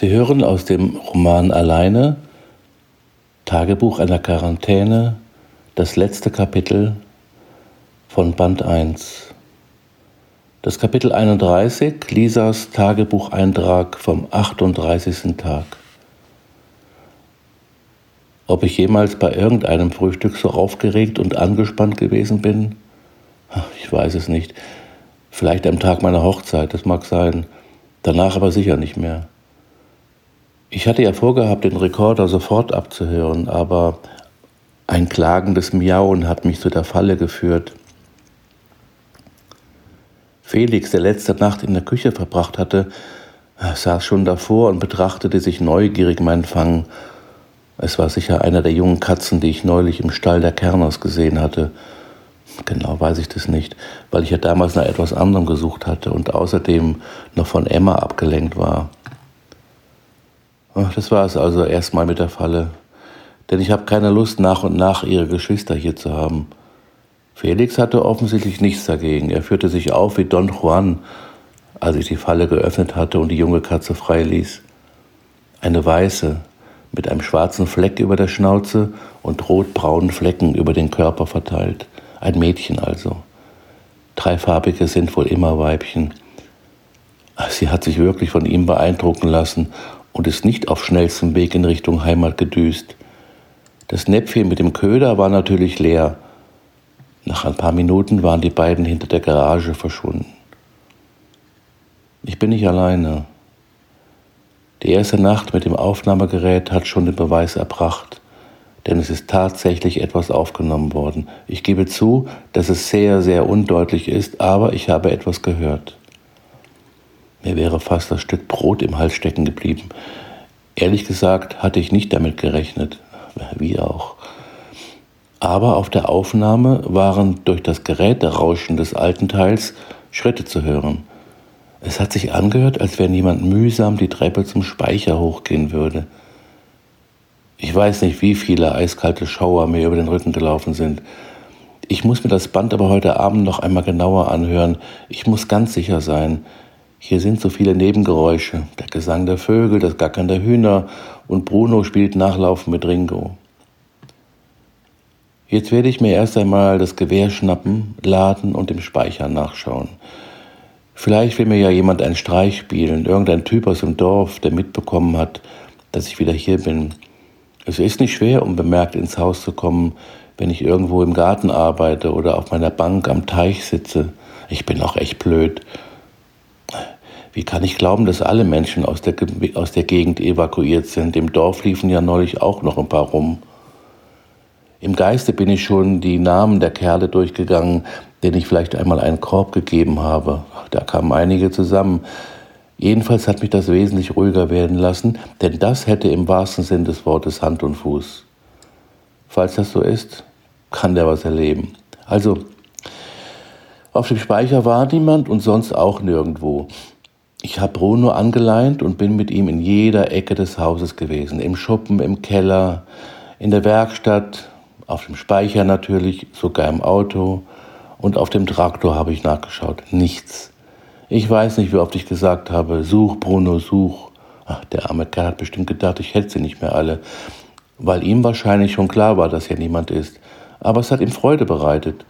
Sie hören aus dem Roman Alleine, Tagebuch einer Quarantäne, das letzte Kapitel von Band 1. Das Kapitel 31, Lisas Tagebucheintrag vom 38. Tag. Ob ich jemals bei irgendeinem Frühstück so aufgeregt und angespannt gewesen bin? Ich weiß es nicht. Vielleicht am Tag meiner Hochzeit, das mag sein. Danach aber sicher nicht mehr. Ich hatte ja vorgehabt, den Rekorder sofort abzuhören, aber ein klagendes Miauen hat mich zu der Falle geführt. Felix, der letzte Nacht in der Küche verbracht hatte, saß schon davor und betrachtete sich neugierig meinen Fang. Es war sicher einer der jungen Katzen, die ich neulich im Stall der Kerners gesehen hatte. Genau weiß ich das nicht, weil ich ja damals nach etwas anderem gesucht hatte und außerdem noch von Emma abgelenkt war. Das war es also erstmal mit der Falle. Denn ich habe keine Lust, nach und nach ihre Geschwister hier zu haben. Felix hatte offensichtlich nichts dagegen. Er führte sich auf wie Don Juan, als ich die Falle geöffnet hatte und die junge Katze freiließ. Eine weiße, mit einem schwarzen Fleck über der Schnauze und rotbraunen Flecken über den Körper verteilt. Ein Mädchen also. Dreifarbige sind wohl immer Weibchen. Sie hat sich wirklich von ihm beeindrucken lassen und ist nicht auf schnellstem Weg in Richtung Heimat gedüst. Das Näpfchen mit dem Köder war natürlich leer. Nach ein paar Minuten waren die beiden hinter der Garage verschwunden. Ich bin nicht alleine. Die erste Nacht mit dem Aufnahmegerät hat schon den Beweis erbracht, denn es ist tatsächlich etwas aufgenommen worden. Ich gebe zu, dass es sehr, sehr undeutlich ist, aber ich habe etwas gehört. Mir wäre fast das Stück Brot im Hals stecken geblieben. Ehrlich gesagt hatte ich nicht damit gerechnet, wie auch. Aber auf der Aufnahme waren durch das Geräterauschen des alten Teils Schritte zu hören. Es hat sich angehört, als wenn jemand mühsam die Treppe zum Speicher hochgehen würde. Ich weiß nicht, wie viele eiskalte Schauer mir über den Rücken gelaufen sind. Ich muss mir das Band aber heute Abend noch einmal genauer anhören. Ich muss ganz sicher sein, hier sind so viele Nebengeräusche. Der Gesang der Vögel, das Gackern der Hühner und Bruno spielt Nachlaufen mit Ringo. Jetzt werde ich mir erst einmal das Gewehr schnappen, laden und im Speicher nachschauen. Vielleicht will mir ja jemand einen Streich spielen, irgendein Typ aus dem Dorf, der mitbekommen hat, dass ich wieder hier bin. Es ist nicht schwer, um bemerkt ins Haus zu kommen, wenn ich irgendwo im Garten arbeite oder auf meiner Bank am Teich sitze. Ich bin auch echt blöd wie kann ich glauben, dass alle Menschen aus der, aus der Gegend evakuiert sind? Im Dorf liefen ja neulich auch noch ein paar rum. Im Geiste bin ich schon die Namen der Kerle durchgegangen, denen ich vielleicht einmal einen Korb gegeben habe. Da kamen einige zusammen. Jedenfalls hat mich das wesentlich ruhiger werden lassen, denn das hätte im wahrsten Sinn des Wortes Hand und Fuß. Falls das so ist, kann der was erleben. Also, auf dem Speicher war niemand und sonst auch nirgendwo. Ich habe Bruno angeleint und bin mit ihm in jeder Ecke des Hauses gewesen. Im Schuppen, im Keller, in der Werkstatt, auf dem Speicher natürlich, sogar im Auto und auf dem Traktor habe ich nachgeschaut. Nichts. Ich weiß nicht, wie oft ich gesagt habe, such Bruno, such. Ach, der arme Kerl hat bestimmt gedacht, ich hätte sie nicht mehr alle, weil ihm wahrscheinlich schon klar war, dass hier niemand ist. Aber es hat ihm Freude bereitet.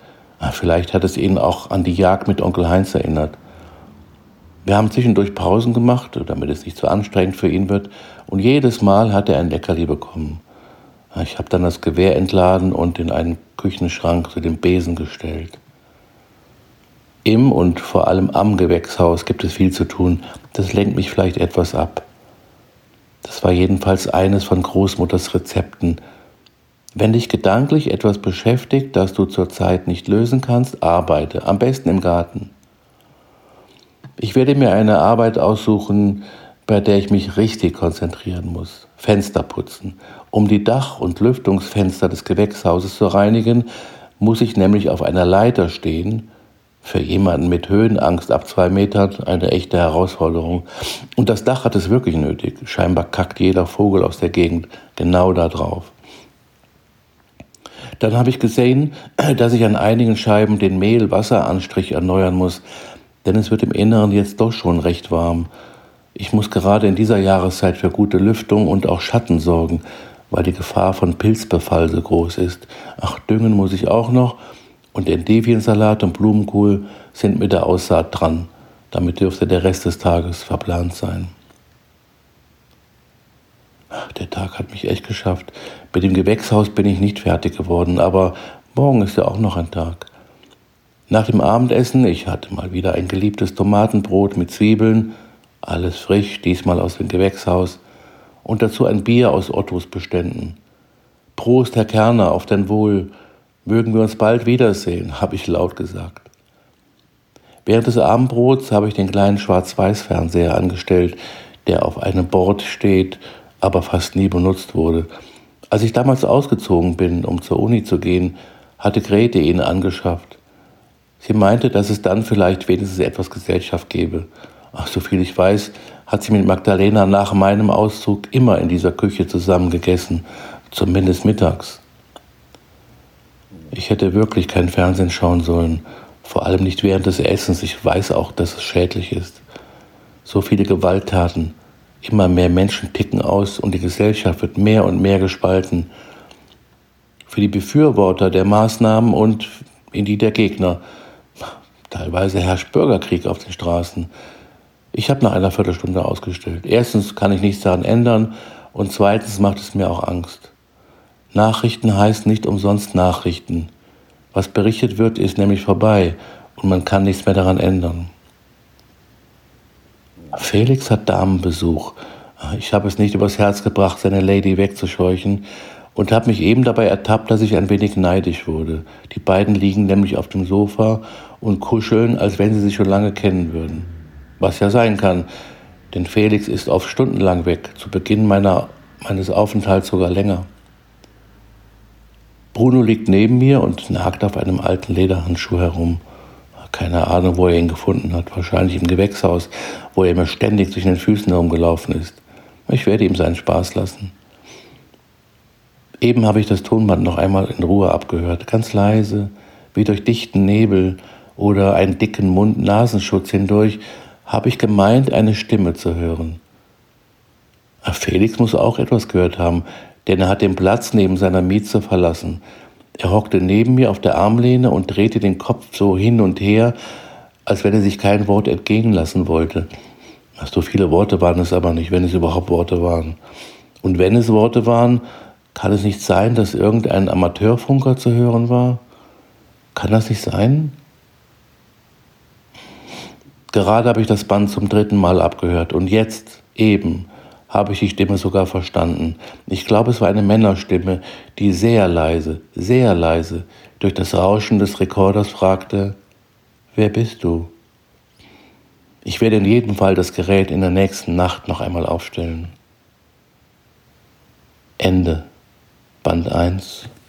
Vielleicht hat es ihn auch an die Jagd mit Onkel Heinz erinnert. Wir haben zwischendurch Pausen gemacht, damit es nicht zu anstrengend für ihn wird, und jedes Mal hat er ein Leckerli bekommen. Ich habe dann das Gewehr entladen und in einen Küchenschrank zu dem Besen gestellt. Im und vor allem am Gewächshaus gibt es viel zu tun. Das lenkt mich vielleicht etwas ab. Das war jedenfalls eines von Großmutters Rezepten. Wenn dich gedanklich etwas beschäftigt, das du zurzeit nicht lösen kannst, arbeite, am besten im Garten. Ich werde mir eine Arbeit aussuchen, bei der ich mich richtig konzentrieren muss. Fenster putzen. Um die Dach- und Lüftungsfenster des Gewächshauses zu reinigen, muss ich nämlich auf einer Leiter stehen. Für jemanden mit Höhenangst ab zwei Metern eine echte Herausforderung. Und das Dach hat es wirklich nötig. Scheinbar kackt jeder Vogel aus der Gegend genau da drauf. Dann habe ich gesehen, dass ich an einigen Scheiben den Mehl-Wasseranstrich erneuern muss, denn es wird im Inneren jetzt doch schon recht warm. Ich muss gerade in dieser Jahreszeit für gute Lüftung und auch Schatten sorgen, weil die Gefahr von Pilzbefall so groß ist. Ach, düngen muss ich auch noch und Endiviensalat und Blumenkohl sind mit der Aussaat dran. Damit dürfte der Rest des Tages verplant sein. Ach, der Tag hat mich echt geschafft. Mit dem Gewächshaus bin ich nicht fertig geworden, aber morgen ist ja auch noch ein Tag. Nach dem Abendessen, ich hatte mal wieder ein geliebtes Tomatenbrot mit Zwiebeln, alles frisch, diesmal aus dem Gewächshaus, und dazu ein Bier aus Ottos Beständen. Prost, Herr Kerner, auf dein Wohl. Mögen wir uns bald wiedersehen, habe ich laut gesagt. Während des Abendbrots habe ich den kleinen Schwarz-Weiß-Fernseher angestellt, der auf einem Board steht aber fast nie benutzt wurde. Als ich damals ausgezogen bin, um zur Uni zu gehen, hatte Grete ihn angeschafft. Sie meinte, dass es dann vielleicht wenigstens etwas Gesellschaft gäbe. Ach, so viel ich weiß, hat sie mit Magdalena nach meinem Auszug immer in dieser Küche zusammen gegessen, zumindest mittags. Ich hätte wirklich kein Fernsehen schauen sollen, vor allem nicht während des Essens. Ich weiß auch, dass es schädlich ist. So viele Gewalttaten, Immer mehr Menschen ticken aus und die Gesellschaft wird mehr und mehr gespalten. Für die Befürworter der Maßnahmen und in die der Gegner. Teilweise herrscht Bürgerkrieg auf den Straßen. Ich habe nach einer Viertelstunde ausgestellt. Erstens kann ich nichts daran ändern und zweitens macht es mir auch Angst. Nachrichten heißt nicht umsonst Nachrichten. Was berichtet wird, ist nämlich vorbei und man kann nichts mehr daran ändern. Felix hat Damenbesuch. Ich habe es nicht übers Herz gebracht, seine Lady wegzuscheuchen und habe mich eben dabei ertappt, dass ich ein wenig neidisch wurde. Die beiden liegen nämlich auf dem Sofa und kuscheln, als wenn sie sich schon lange kennen würden. Was ja sein kann, denn Felix ist oft stundenlang weg, zu Beginn meiner, meines Aufenthalts sogar länger. Bruno liegt neben mir und nagt auf einem alten Lederhandschuh herum. Keine Ahnung, wo er ihn gefunden hat. Wahrscheinlich im Gewächshaus, wo er mir ständig zwischen den Füßen herumgelaufen ist. Ich werde ihm seinen Spaß lassen. Eben habe ich das Tonband noch einmal in Ruhe abgehört, ganz leise, wie durch dichten Nebel oder einen dicken Mund-Nasenschutz hindurch, habe ich gemeint, eine Stimme zu hören. Felix muss auch etwas gehört haben, denn er hat den Platz neben seiner Mieze verlassen. Er hockte neben mir auf der Armlehne und drehte den Kopf so hin und her, als wenn er sich kein Wort entgehen lassen wollte. So viele Worte waren es aber nicht, wenn es überhaupt Worte waren. Und wenn es Worte waren, kann es nicht sein, dass irgendein Amateurfunker zu hören war? Kann das nicht sein? Gerade habe ich das Band zum dritten Mal abgehört und jetzt, eben, habe ich die Stimme sogar verstanden. Ich glaube, es war eine Männerstimme, die sehr leise, sehr leise durch das Rauschen des Rekorders fragte, wer bist du? Ich werde in jedem Fall das Gerät in der nächsten Nacht noch einmal aufstellen. Ende. Band 1.